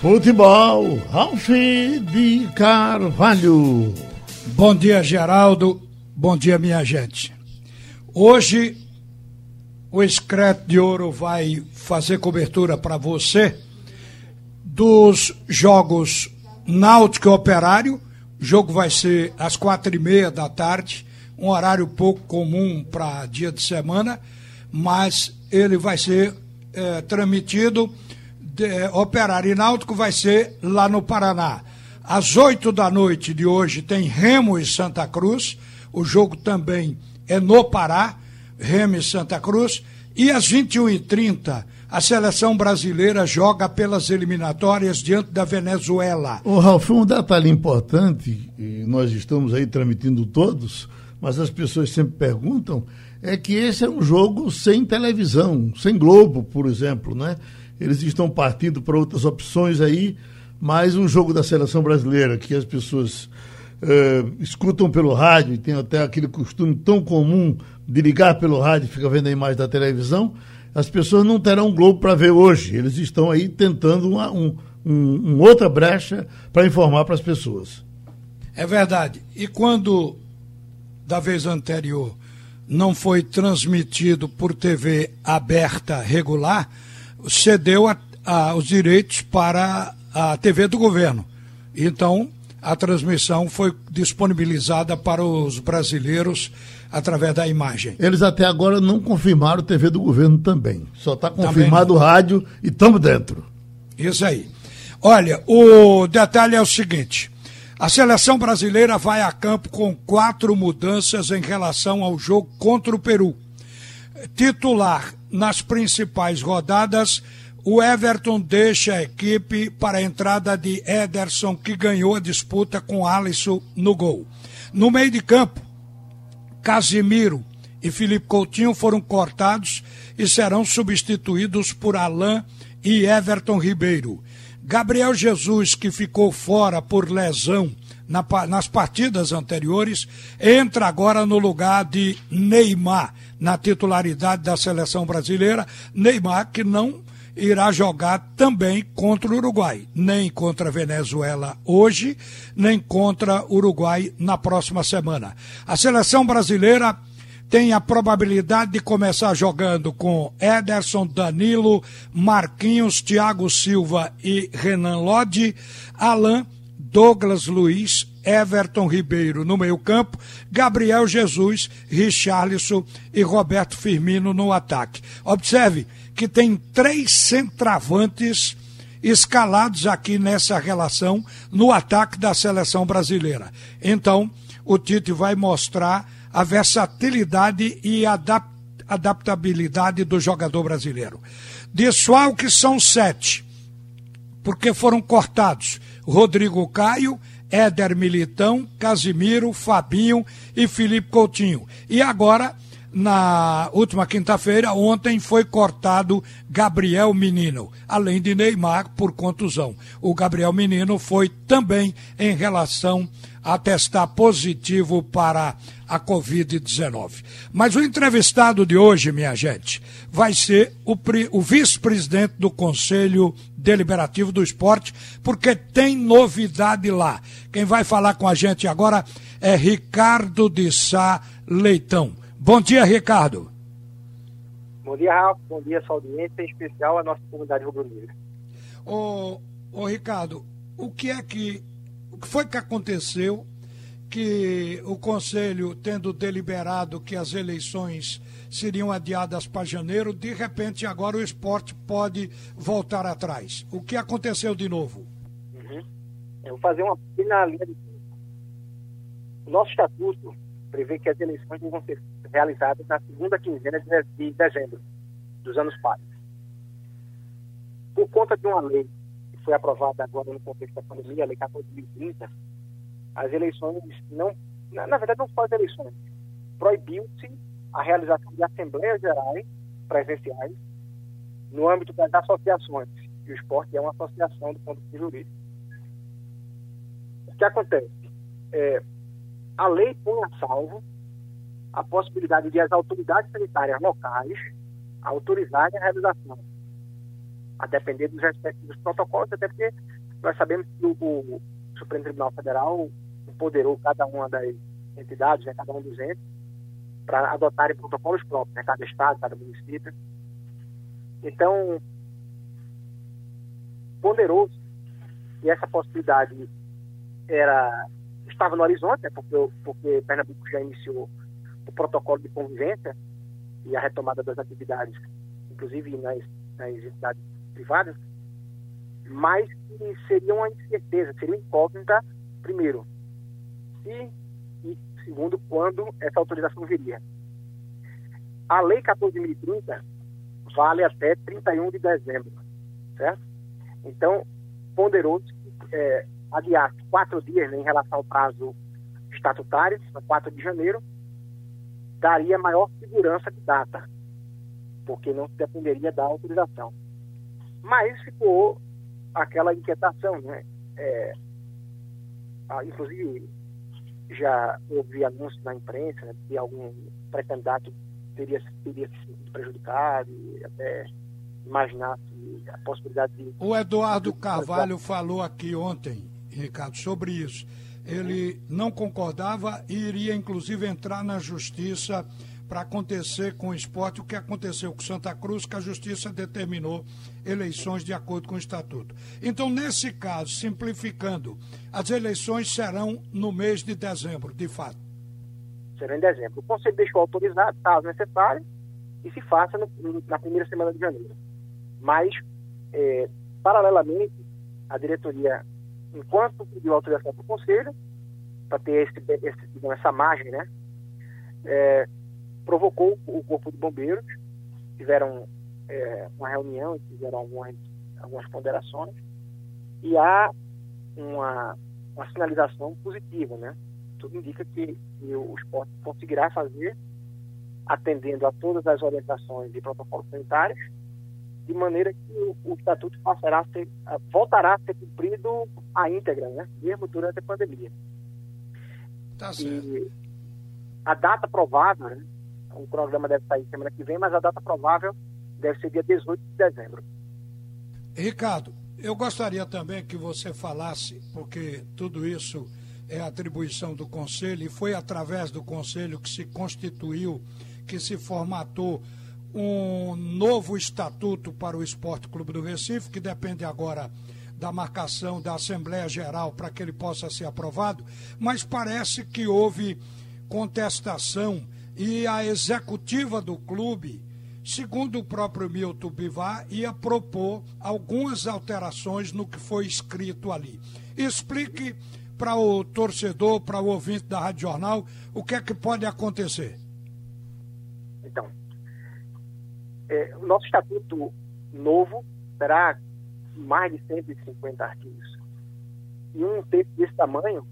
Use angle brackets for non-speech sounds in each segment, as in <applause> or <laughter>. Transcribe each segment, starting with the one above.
Futebol, Ralf de Carvalho. Bom dia, Geraldo. Bom dia, minha gente. Hoje, o Escreto de Ouro vai fazer cobertura para você dos jogos Náutico e Operário. O jogo vai ser às quatro e meia da tarde, um horário pouco comum para dia de semana, mas ele vai ser é, transmitido de, Operário e Náutico vai ser lá no Paraná. Às 8 da noite de hoje tem Remo e Santa Cruz. O jogo também é no Pará, Remo e Santa Cruz. E às 21h30, a seleção brasileira joga pelas eliminatórias diante da Venezuela. Ô, Ralf, um detalhe importante, e nós estamos aí transmitindo todos, mas as pessoas sempre perguntam, é que esse é um jogo sem televisão, sem Globo, por exemplo, né? Eles estão partindo para outras opções aí, mas um jogo da seleção brasileira que as pessoas uh, escutam pelo rádio e tem até aquele costume tão comum de ligar pelo rádio e ficar vendo a imagem da televisão, as pessoas não terão Globo para ver hoje. Eles estão aí tentando uma um, um, um outra brecha para informar para as pessoas. É verdade. E quando, da vez anterior, não foi transmitido por TV aberta regular, cedeu a, a, os direitos para a TV do governo. Então, a transmissão foi disponibilizada para os brasileiros através da imagem. Eles até agora não confirmaram TV do governo também. Só está confirmado o rádio e estamos dentro. Isso aí. Olha, o detalhe é o seguinte: a seleção brasileira vai a campo com quatro mudanças em relação ao jogo contra o Peru. Titular nas principais rodadas, o Everton deixa a equipe para a entrada de Ederson, que ganhou a disputa com Alisson no gol. No meio de campo, Casimiro e Felipe Coutinho foram cortados e serão substituídos por Alain e Everton Ribeiro. Gabriel Jesus, que ficou fora por lesão na, nas partidas anteriores, entra agora no lugar de Neymar, na titularidade da seleção brasileira. Neymar, que não irá jogar também contra o Uruguai, nem contra a Venezuela hoje, nem contra o Uruguai na próxima semana. A seleção brasileira tem a probabilidade de começar jogando com Ederson, Danilo, Marquinhos, Thiago Silva e Renan Lodi, Alain Douglas Luiz, Everton Ribeiro no meio-campo, Gabriel Jesus, Richarlison e Roberto Firmino no ataque. Observe que tem três centravantes escalados aqui nessa relação no ataque da seleção brasileira. Então, o Tite vai mostrar a versatilidade e adap adaptabilidade do jogador brasileiro. que são sete, porque foram cortados Rodrigo Caio, Éder Militão, Casimiro, Fabinho e Felipe Coutinho. E agora, na última quinta-feira, ontem, foi cortado Gabriel Menino, além de Neymar por contusão. O Gabriel Menino foi também em relação a testar positivo para a Covid-19. Mas o entrevistado de hoje, minha gente, vai ser o, o vice-presidente do Conselho Deliberativo do Esporte, porque tem novidade lá. Quem vai falar com a gente agora é Ricardo de Sá Leitão. Bom dia, Ricardo. Bom dia, Rafa. Bom dia, sua audiência, em especial a nossa comunidade rubro-negra. Ô, ô, Ricardo, o que é que o que foi que aconteceu que o Conselho, tendo deliberado que as eleições seriam adiadas para janeiro, de repente agora o esporte pode voltar atrás. O que aconteceu de novo? Uhum. Eu vou fazer uma pequena linha de tempo. O nosso estatuto prevê que as eleições vão ser realizadas na segunda quinzena de dezembro dos anos pares. Por conta de uma lei foi aprovada agora no contexto da pandemia, a Lei 14.030, as eleições não, na, na verdade não só as eleições, proibiu-se a realização de assembleias gerais presenciais no âmbito das associações. E o esporte é uma associação do ponto de vista jurídico. O que acontece? É, a lei põe a salvo a possibilidade de as autoridades sanitárias locais autorizarem a realização a depender dos respectivos protocolos, até porque nós sabemos que o, o Supremo Tribunal Federal empoderou cada uma das entidades, né, cada um dos entes, para adotarem protocolos próprios, né, cada estado, cada município. Então, ponderou e essa possibilidade era estava no horizonte, né, porque, porque Pernambuco já iniciou o protocolo de convivência e a retomada das atividades, inclusive nas, nas entidades privadas, mas que seria uma incerteza, seria incógnita, primeiro, se e segundo, quando essa autorização viria. A Lei 14.030 vale até 31 de dezembro, certo? Então, ponderou-se é, adiar quatro dias né, em relação ao prazo estatutário, 4 de janeiro, daria maior segurança de data, porque não dependeria da autorização. Mas ficou aquela inquietação, né? É, inclusive, já houve anúncios na imprensa né, de algum pré-candidato teria, teria sido prejudicado e até imaginar a possibilidade de... O Eduardo Carvalho falou aqui ontem, Ricardo, sobre isso. Ele não concordava e iria, inclusive, entrar na justiça para acontecer com o esporte o que aconteceu com Santa Cruz, que a justiça determinou eleições de acordo com o estatuto. Então, nesse caso, simplificando, as eleições serão no mês de dezembro, de fato. Serão em dezembro. O Conselho deixou autorizado, caso necessário, e se faça no, na primeira semana de janeiro. Mas, é, paralelamente, a diretoria, enquanto pediu autorização para o Conselho, para ter esse, esse, essa margem, né, é, provocou o Corpo de Bombeiros, tiveram é, uma reunião, fizeram algumas, algumas ponderações, e há uma, uma sinalização positiva, né? Tudo indica que, que o esporte conseguirá fazer, atendendo a todas as orientações e protocolos sanitários, de maneira que o, o estatuto passará a ser, voltará a ser cumprido à íntegra, né? mesmo durante a pandemia. Tá certo. E a data provável, né? o programa deve sair semana que vem, mas a data provável deve ser dia 18 de dezembro. Ricardo, eu gostaria também que você falasse, porque tudo isso é atribuição do Conselho e foi através do Conselho que se constituiu, que se formatou um novo estatuto para o Esporte Clube do Recife, que depende agora da marcação da Assembleia Geral para que ele possa ser aprovado, mas parece que houve contestação e a executiva do clube, segundo o próprio Milton Bivar, ia propor algumas alterações no que foi escrito ali. Explique para o torcedor, para o ouvinte da Rádio Jornal, o que é que pode acontecer. Então, é, o nosso estatuto novo terá mais de 150 artigos. E um texto desse tamanho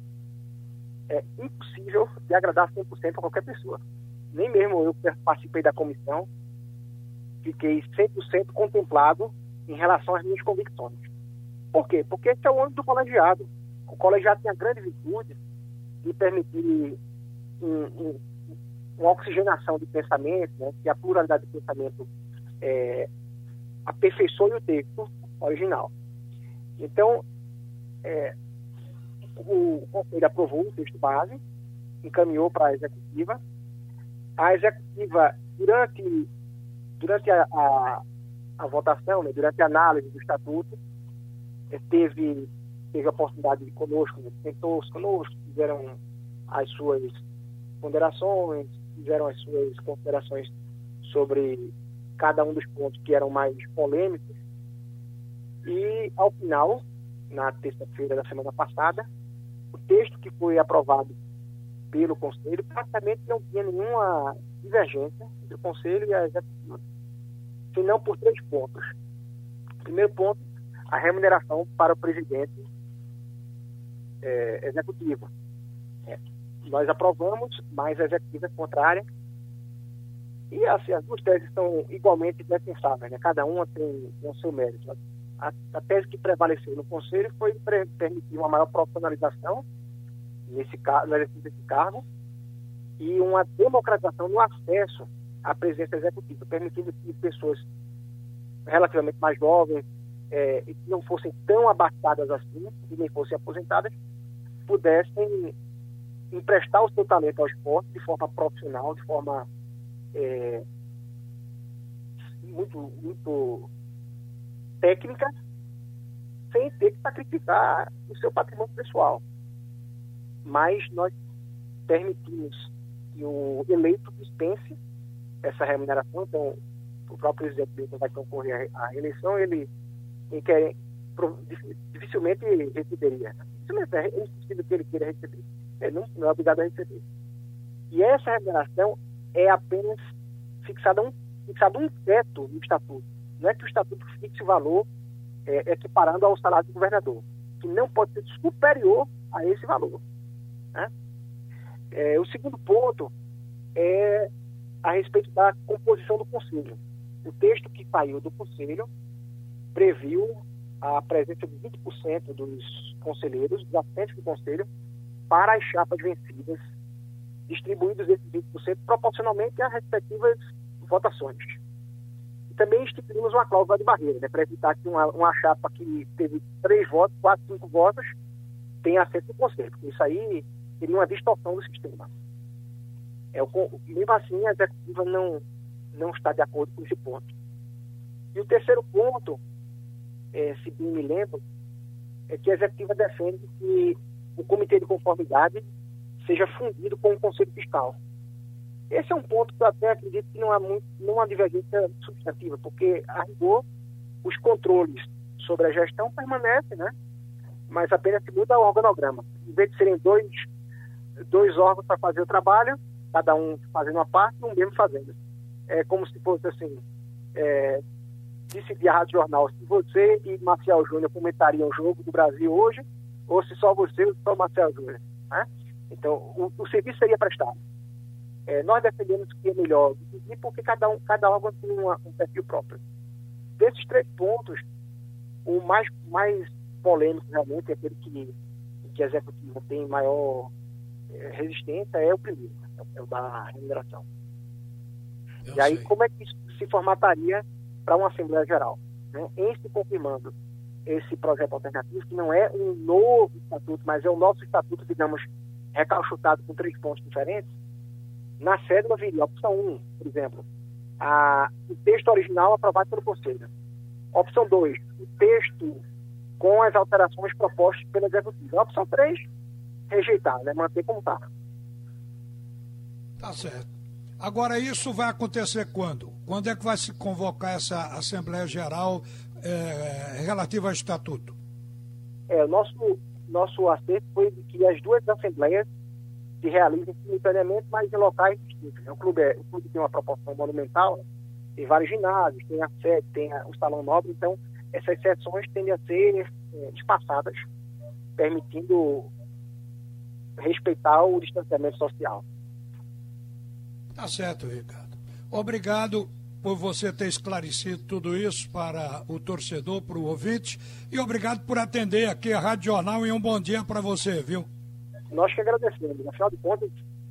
é impossível de agradar 100% a qualquer pessoa. Nem mesmo eu que participei da comissão fiquei 100% contemplado em relação às minhas convicções. Por quê? Porque esse é o âmbito do colegiado. O colegiado tem a grande virtude de permitir um, um, uma oxigenação de pensamento, né, que a pluralidade de pensamento é, aperfeiçoe o texto original. Então, é, o Conselho aprovou o texto base, encaminhou para a executiva. A executiva, durante, durante a, a, a votação, né, durante a análise do estatuto, é, teve, teve a oportunidade de conosco, né, sentou-se conosco, fizeram as suas ponderações, fizeram as suas considerações sobre cada um dos pontos que eram mais polêmicos. E, ao final, na terça-feira da semana passada, o texto que foi aprovado pelo Conselho praticamente não tinha nenhuma divergência entre o Conselho e a Executiva, senão por três pontos. Primeiro ponto, a remuneração para o presidente é, executivo. Nós aprovamos, mas a executiva é contrária e assim, as duas teses são igualmente defensáveis, né? cada uma tem, o seu mérito. A, a, tese que prevaleceu no Conselho foi permitir uma maior profissionalização nesse, no exercício desse cargo e uma democratização no acesso à presidência executiva, permitindo que pessoas relativamente mais jovens, é, e que não fossem tão abastadas assim, e nem fossem aposentadas, pudessem emprestar o seu talento ao esporte de forma profissional, de forma é, muito, muito técnica, sem ter que sacrificar o seu patrimônio pessoal. Mas nós permitimos que o eleito dispense essa remuneração, então o próprio presidente que vai concorrer à eleição, ele, ele quer, dificilmente receberia. Dificilmente é impossível que ele queira receber. Ele não, não é obrigado a receber. E essa remuneração é apenas fixada um, fixado um teto no estatuto. Não é que o estatuto fixe o valor é, equiparando ao salário do governador, que não pode ser superior a esse valor. Né? É, o segundo ponto é a respeito da composição do conselho. O texto que saiu do conselho previu a presença de 20% dos conselheiros, dos assistentes do conselho, para as chapas vencidas, distribuídos esses 20% proporcionalmente às respectivas votações. E também instituímos uma cláusula de barreira, né, para evitar que uma, uma chapa que teve três votos, quatro, cinco votos, tenha acesso no conselho, isso aí seria uma distorção do sistema. É, o, mesmo assim, a executiva não, não está de acordo com esse ponto. E o terceiro ponto, é, se bem me lembro, é que a executiva defende que o comitê de conformidade seja fundido com o conselho fiscal. Esse é um ponto que eu até acredito que não há, muito, não há divergência substantiva, porque, a rigor, os controles sobre a gestão permanecem, né? mas apenas se muda o organograma. Em vez de serem dois, dois órgãos para fazer o trabalho, cada um fazendo uma parte e um mesmo fazendo. É como se fosse assim, é, decidir a Rádio Jornal se você e Marcial Júnior comentariam o jogo do Brasil hoje, ou se só você ou só o Marcial Júnior. Né? Então, o, o, serviço seria prestado. É, nós defendemos que é melhor dividir porque cada, um, cada órgão tem uma, um perfil próprio. Desses três pontos, o mais, mais polêmico realmente é aquele que, que a executiva tem maior é, resistência é o primeiro é o da remuneração. Eu e aí, sei. como é que isso se formataria para uma Assembleia Geral? Né? Em se confirmando esse projeto alternativo, que não é um novo estatuto, mas é o nosso estatuto, digamos, recalchutado com três pontos diferentes, na cédula viria opção 1, por exemplo, a, o texto original aprovado pelo Conselho. Opção 2, o texto com as alterações propostas pelo Executivo. Opção 3, rejeitar, né? manter como está. Tá certo. Agora, isso vai acontecer quando? Quando é que vai se convocar essa Assembleia Geral é, relativa ao Estatuto? É, o nosso, nosso acerto foi de que as duas assembleias se realizem simultaneamente, mas em locais distintos. O clube, é, o clube tem uma proporção monumental, tem vários ginásios, tem a sede, tem a, o salão nobre, então essas sessões tendem a ser é, espaçadas, permitindo respeitar o distanciamento social. Tá certo, Ricardo. Obrigado por você ter esclarecido tudo isso para o torcedor, para o ouvinte, e obrigado por atender aqui a Rádio Jornal e um bom dia para você, viu? Nós que agradecemos. Afinal de contas,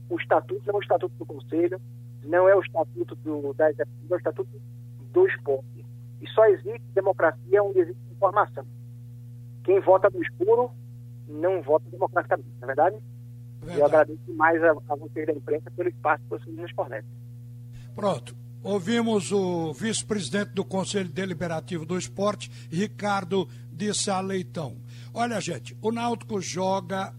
o estatuto não é o estatuto do Conselho, não é o estatuto do, da Executiva, é o estatuto do esporte. E só existe democracia onde existe informação. Quem vota no escuro não vota democraticamente, não é verdade? Verdade. Eu agradeço mais a, a vocês da imprensa pelo espaço que vocês nos fornecem. Pronto. Ouvimos o vice-presidente do Conselho Deliberativo do Esporte, Ricardo de Sá Leitão. Olha, gente, o Náutico joga,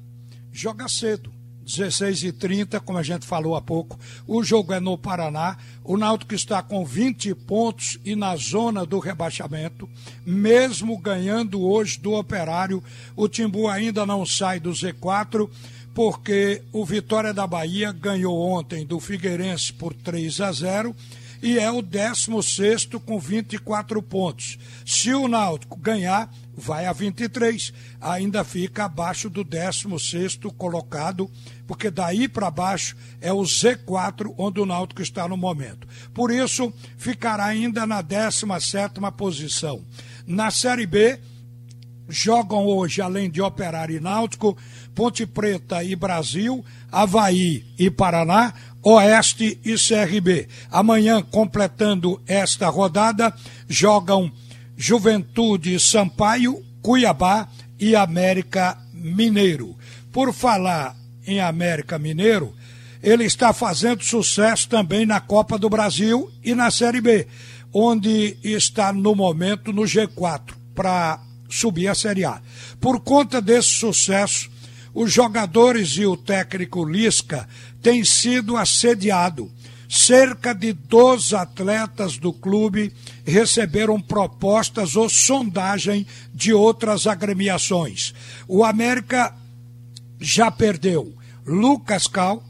joga cedo. 16 e 30 como a gente falou há pouco. O jogo é no Paraná. O Náutico está com 20 pontos e na zona do rebaixamento. Mesmo ganhando hoje do Operário, o Timbu ainda não sai do Z4 porque o Vitória da Bahia ganhou ontem do Figueirense por 3 a 0 e é o 16 com 24 pontos. Se o Náutico ganhar, vai a 23, ainda fica abaixo do 16 colocado, porque daí para baixo é o Z4 onde o Náutico está no momento. Por isso, ficará ainda na 17 posição. Na Série B, jogam hoje, além de Operário e Náutico, Ponte Preta e Brasil, Havaí e Paraná, Oeste e CRB. Amanhã, completando esta rodada, jogam Juventude Sampaio, Cuiabá e América Mineiro. Por falar em América Mineiro, ele está fazendo sucesso também na Copa do Brasil e na Série B, onde está no momento no G4 para subir a Série A. Por conta desse sucesso, os jogadores e o técnico Lisca têm sido assediados. Cerca de 12 atletas do clube receberam propostas ou sondagem de outras agremiações. O América já perdeu Lucas Cal,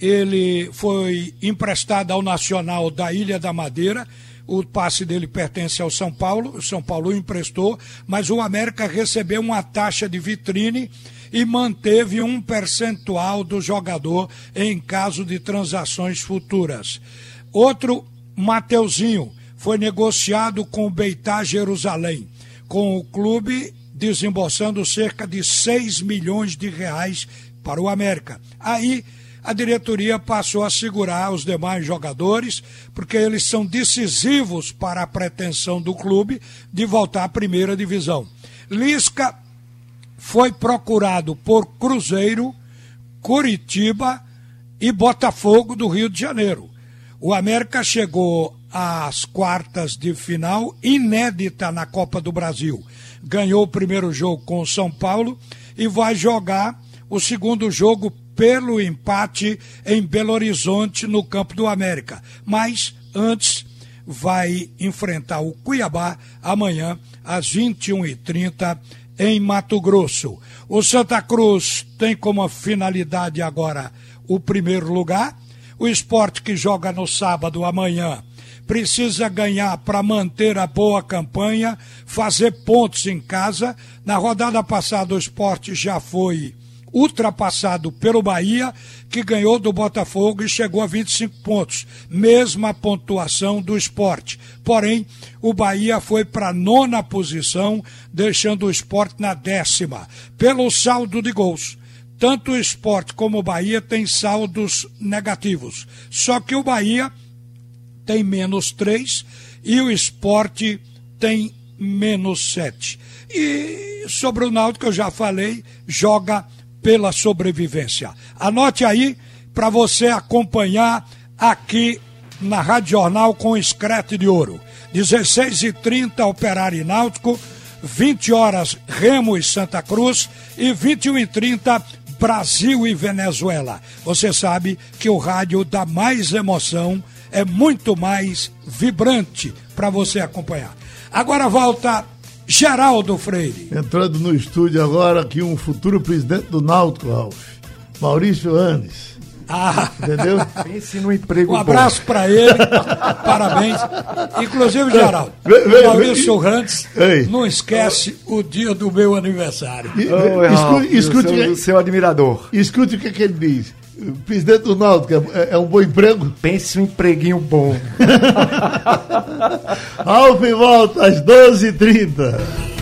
ele foi emprestado ao Nacional da Ilha da Madeira. O passe dele pertence ao São Paulo. O São Paulo emprestou, mas o América recebeu uma taxa de vitrine e manteve um percentual do jogador em caso de transações futuras. Outro, Mateuzinho, foi negociado com o Beitar Jerusalém, com o clube desembolsando cerca de 6 milhões de reais para o América. Aí a diretoria passou a segurar os demais jogadores, porque eles são decisivos para a pretensão do clube de voltar à primeira divisão. Lisca foi procurado por Cruzeiro, Curitiba e Botafogo do Rio de Janeiro. O América chegou às quartas de final inédita na Copa do Brasil. Ganhou o primeiro jogo com o São Paulo e vai jogar o segundo jogo pelo empate em Belo Horizonte, no campo do América. Mas antes vai enfrentar o Cuiabá amanhã às 21h30 em Mato Grosso. O Santa Cruz tem como finalidade agora o primeiro lugar. O esporte que joga no sábado amanhã precisa ganhar para manter a boa campanha, fazer pontos em casa. Na rodada passada, o esporte já foi ultrapassado pelo Bahia, que ganhou do Botafogo e chegou a 25 pontos, mesma pontuação do esporte. Porém, o Bahia foi para a nona posição, deixando o esporte na décima, pelo saldo de gols. Tanto o esporte como o Bahia têm saldos negativos. Só que o Bahia tem menos três e o esporte tem menos sete. E sobre o Náutico, eu já falei, joga pela sobrevivência. Anote aí para você acompanhar aqui na Rádio Jornal com Escrete de Ouro. 16h30 Operário e Náutico, 20 horas Remo e Santa Cruz e 21h30 Brasil e Venezuela. Você sabe que o rádio dá mais emoção, é muito mais vibrante para você acompanhar. Agora volta Geraldo Freire. Entrando no estúdio agora aqui um futuro presidente do Náutico, Ralf. Maurício Anes. Ah, entendeu? Pense no emprego. Um abraço para ele, parabéns. Inclusive, Geraldo, vem, Maurício Rantes, não esquece o dia do meu aniversário. Oh, escute, escute seu, seu admirador. Escute o que, que ele diz. Presidente do Náutico, é, é, um bom emprego? Pense um empreguinho bom. <laughs> Alfa e volta às 12h30.